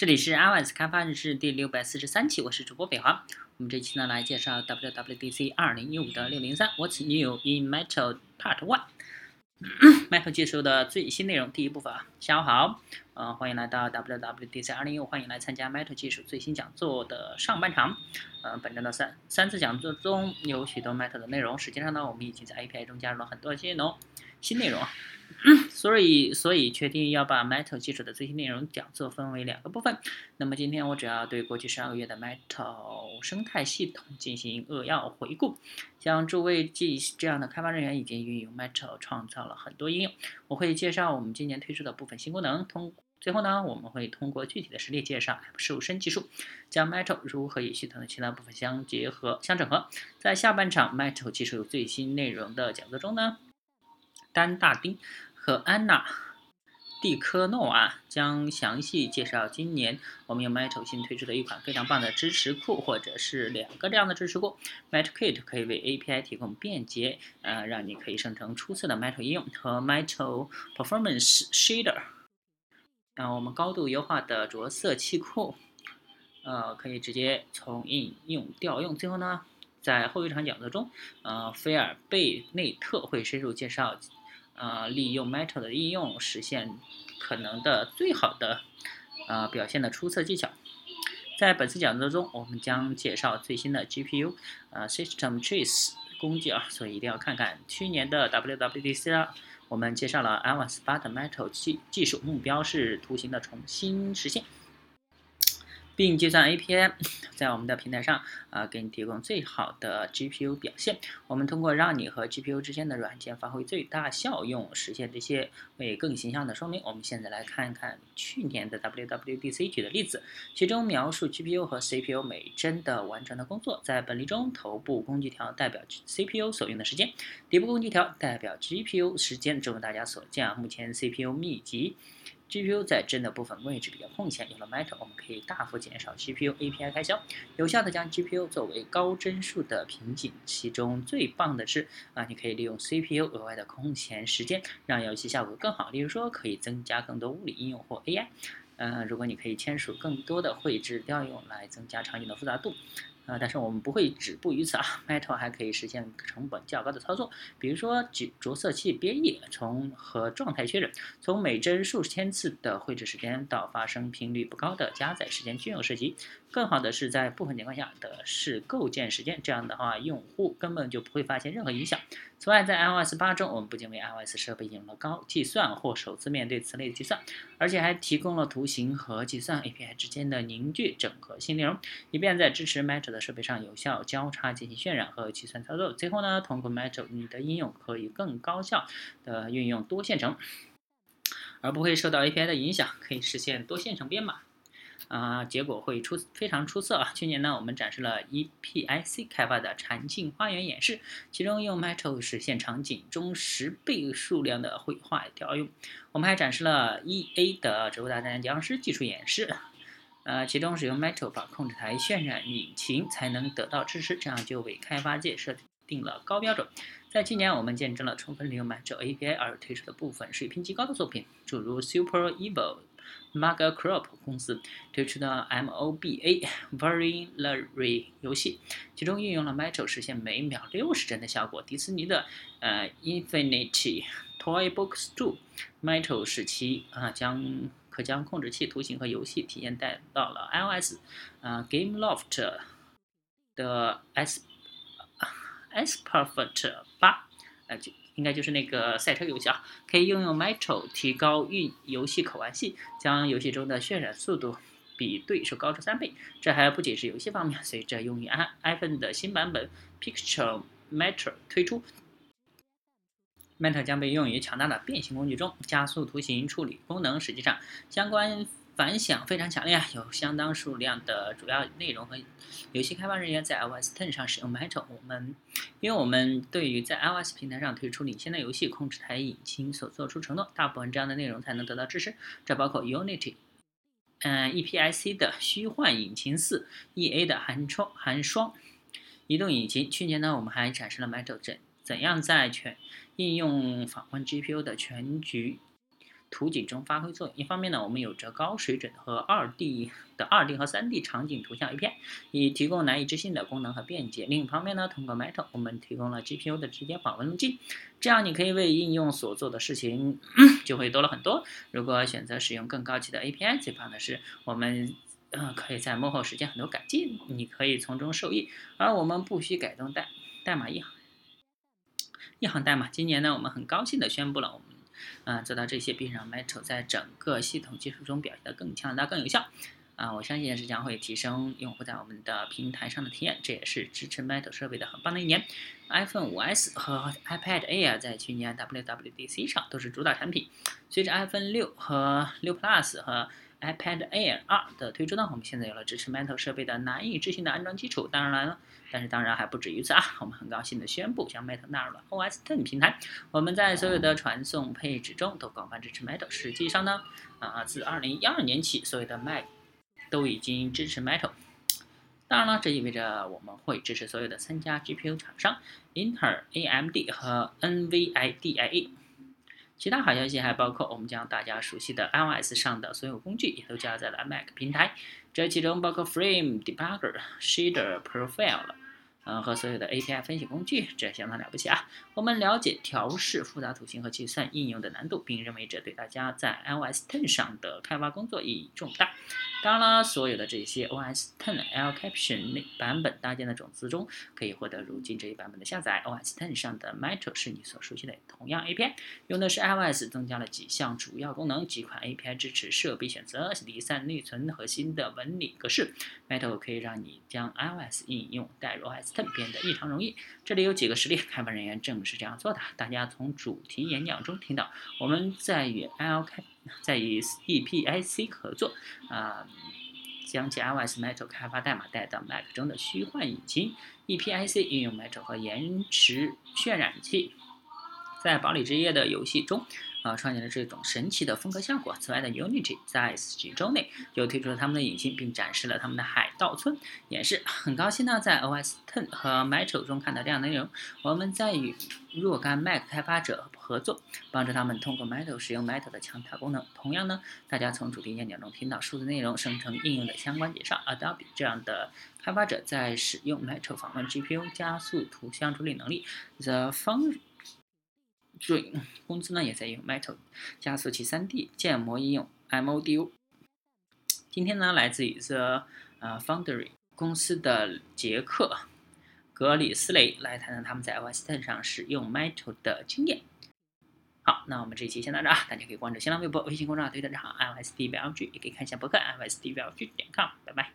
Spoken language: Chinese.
这里是 iOS 开发日志第六百四十三期，我是主播北华。我们这期呢来介绍 WWDC 二零一五的六零三 What's New in Metal Part One。Metal 技术的最新内容第一部分啊，下午好，呃，欢迎来到 WWDC 二零一五，欢迎来参加 Metal 技术最新讲座的上半场。呃，本周的三三次讲座中有许多 Metal 的内容，实际上呢，我们已经在 API 中加入了很多新内容，新内容。所以，所以确定要把 Metal 技术的最新内容讲座分为两个部分。那么今天我主要对过去十二个月的 Metal 生态系统进行扼要回顾。像诸位这这样的开发人员已经运用 Metal 创造了很多应用。我会介绍我们今年推出的部分新功能。通最后呢，我们会通过具体的实例介绍瘦身技术，将 Metal 如何与系统的其他部分相结合、相整合。在下半场 Metal 技术最新内容的讲座中呢，丹大丁。和安娜·蒂科诺娃将详细介绍今年我们用 Metal 新推出的一款非常棒的支持库，或者是两个这样的支持库。Meta Kit 可以为 API 提供便捷，呃，让你可以生成出色的 Metal 应用和 Metal Performance Shader。啊，我们高度优化的着色器库，呃，可以直接从应用调用。最后呢，在后一场讲座中，呃，菲尔贝内特会深入介绍。呃，利用 Metal 的应用实现可能的最好的呃表现的出色技巧。在本次讲座中，我们将介绍最新的 GPU 呃 System Trace 工具啊，所以一定要看看去年的 WWDC 啊，我们介绍了 iOS 8的 Metal 技技术，目标是图形的重新实现。并计算 API 在我们的平台上啊，给你提供最好的 GPU 表现。我们通过让你和 GPU 之间的软件发挥最大效用，实现这些为更形象的说明。我们现在来看一看去年的 WWDC 举的例子，其中描述 GPU 和 CPU 每帧的完成的工作。在本例中，头部工具条代表 CPU 所用的时间，底部工具条代表 GPU 时间。正如大家所见啊，目前 CPU 密集。GPU 在帧的部分位置比较空闲，有了 Metal，我们可以大幅减少 GPU API 开销，有效的将 GPU 作为高帧数的瓶颈。其中最棒的是啊，你可以利用 CPU 额外的空闲时间，让游戏效果更好。例如说，可以增加更多物理应用或 AI。嗯，如果你可以签署更多的绘制调用来增加场景的复杂度。啊，但是我们不会止步于此啊，Metal 还可以实现成本较高的操作，比如说着着色器编译，从和状态确认，从每帧数千次的绘制时间到发生频率不高的加载时间均有涉及。更好的是在部分情况下的是构建时间，这样的话用户根本就不会发现任何影响。此外，在 iOS 八中，我们不仅为 iOS 设备引入了高计算或首次面对此类的计算，而且还提供了图形和计算 API 之间的凝聚整合新内容，以便在支持 Metal 的。设备上有效交叉进行渲染和计算操作。最后呢，通过 Metal，你的应用可以更高效的运用多线程，而不会受到 API 的影响，可以实现多线程编码，啊，结果会出非常出色啊！去年呢，我们展示了 EPIC 开发的禅境花园演示，其中用 Metal 实现场景中十倍数量的绘画调用。我们还展示了 EA 的植物大战僵尸技术演示。呃，其中使用 Metal 把控制台渲染引擎才能得到支持，这样就为开发界设定了高标准。在今年，我们见证了充分利用 Metal API 而推出的部分水平极高的作品，诸如 Super Evil、Mega Crop 公司推出的 MOBA Variary 游戏，其中运用了 Metal 实现每秒六十帧的效果。迪士尼的呃 Infinity Toy Books 2 Metal 使其啊将将控制器、图形和游戏体验带到了 iOS，啊，GameLoft 的 S S Perfect 八，呃，就应该就是那个赛车游戏啊，可以应用 Metal 提高运游戏可玩性，将游戏中的渲染速度比对手高出三倍。这还不仅是游戏方面，随着用于 i iPhone 的新版本 Picture Metal 推出。Metal 将被用于强大的变形工具中，加速图形处理功能。实际上，相关反响非常强烈！有相当数量的主要内容和游戏开发人员在 iOS 10上使用 Metal。我们，因为我们对于在 iOS 平台上推出领先的游戏控制台引擎所做出承诺，大部分这样的内容才能得到支持。这包括 Unity，嗯，EPIC 的虚幻引擎四，EA 的寒窗寒霜移动引擎。去年呢，我们还展示了 Metal 怎怎样在全应用访问 GPU 的全局图景中发挥作用。一方面呢，我们有着高水准和二 D 的二 D 和三 D 场景图像 API，以提供难以置信的功能和便捷。另一方面呢，通过 Meta，我们提供了 GPU 的直接访问路径，这样你可以为应用所做的事情就会多了很多。如果选择使用更高级的 API，最棒的是我们嗯可以在幕后实现很多改进，你可以从中受益，而我们不需改动代代码一行一行代码。今年呢，我们很高兴的宣布了我们。啊，做到这些，并让 Metal 在整个系统技术中表现得更强大、更有效。啊，我相信是将会提升用户在我们的平台上的体验。这也是支持 Metal 设备的很棒的一年。iPhone 5s 和 iPad Air 在去年 WWDC 上都是主打产品。随着 iPhone 6和6 Plus 和 iPad Air 2的推出呢，我们现在有了支持 Metal 设备的难以置信的安装基础。当然了。但是当然还不止于此啊！我们很高兴的宣布，将 Metal 纳入了 OS Ten 平台。我们在所有的传送配置中都广泛支持 Metal。实际上呢，啊，自2012年起，所有的 Mac 都已经支持 Metal。当然了，这意味着我们会支持所有的三家 GPU 厂商：英特尔、AMD 和 NVIDIA。其他好消息还包括，我们将大家熟悉的 iOS 上的所有工具也都加在了 Mac 平台，这其中包括 Frame Debugger、Shader Profile。嗯，和所有的 API 分析工具，这相当了不起啊！我们了解调试复杂图形和计算应用的难度，并认为这对大家在 iOS 10上的开发工作意义重大。当然了，所有的这些 OS 10 L Caption 版本搭建的种子中，可以获得如今这一版本的下载。OS 10上的 Metal 是你所熟悉的同样 API，用的是 iOS，增加了几项主要功能。几款 API 支持设备选择、离散内存和新的纹理格式。Metal 可以让你将 iOS 应用带入 OS。变得异常容易。这里有几个实例，开发人员正是这样做的。大家从主题演讲中听到，我们在与 L K 在与 EPIC 合作，啊，将其 iOS Metal 开发代码带到 Mac 中的虚幻引擎。EPIC 应用 Metal 和延迟渲染器，在堡垒之夜的游戏中。啊，创建了这种神奇的风格效果。此外的 Unity 在几周内就推出了他们的引擎，并展示了他们的海盗村演示。很高兴呢，在 OS Ten 和 Metro 中看到这样的内容。我们在与若干 Mac 开发者合作，帮助他们通过 Metro 使用 Metro 的强大功能。同样呢，大家从主题演讲中听到数字内容生成应用的相关介绍。Adobe 这样的开发者在使用 Metro 访问 GPU 加速图像处理能力。The Fun 对，公司呢也在用 Metal 加速其 3D 建模应用 MODU。今天呢，来自于 The 呃 Foundry 公司的杰克格里斯雷来谈谈他们在 OS t 上使用 Metal 的经验。好，那我们这一期先到这啊，大家可以关注新浪微博、微信公众号、推特账号 iOS d v l g 也可以看一下博客 iOS d v l g 点 com，拜拜。